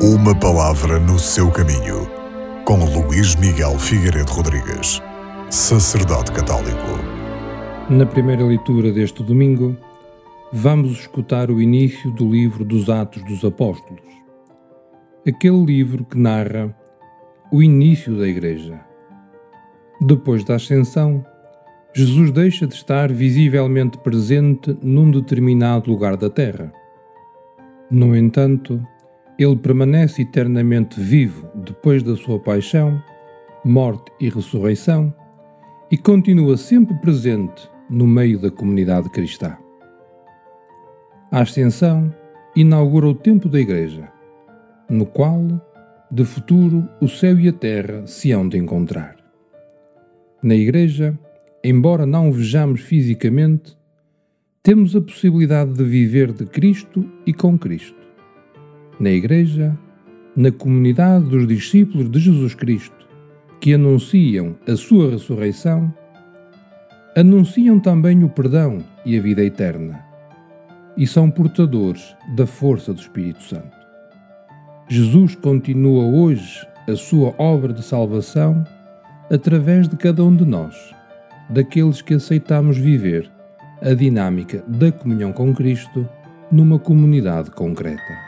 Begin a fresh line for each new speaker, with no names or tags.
Uma palavra no seu caminho, com Luís Miguel Figueiredo Rodrigues, sacerdote católico.
Na primeira leitura deste domingo, vamos escutar o início do livro dos Atos dos Apóstolos, aquele livro que narra o início da Igreja. Depois da Ascensão, Jesus deixa de estar visivelmente presente num determinado lugar da Terra. No entanto, ele permanece eternamente vivo depois da sua paixão, morte e ressurreição e continua sempre presente no meio da comunidade cristã. A Ascensão inaugura o tempo da Igreja, no qual, de futuro, o céu e a terra se hão de encontrar. Na Igreja, embora não o vejamos fisicamente, temos a possibilidade de viver de Cristo e com Cristo. Na Igreja, na comunidade dos discípulos de Jesus Cristo, que anunciam a sua ressurreição, anunciam também o perdão e a vida eterna, e são portadores da força do Espírito Santo. Jesus continua hoje a sua obra de salvação através de cada um de nós, daqueles que aceitamos viver a dinâmica da comunhão com Cristo numa comunidade concreta.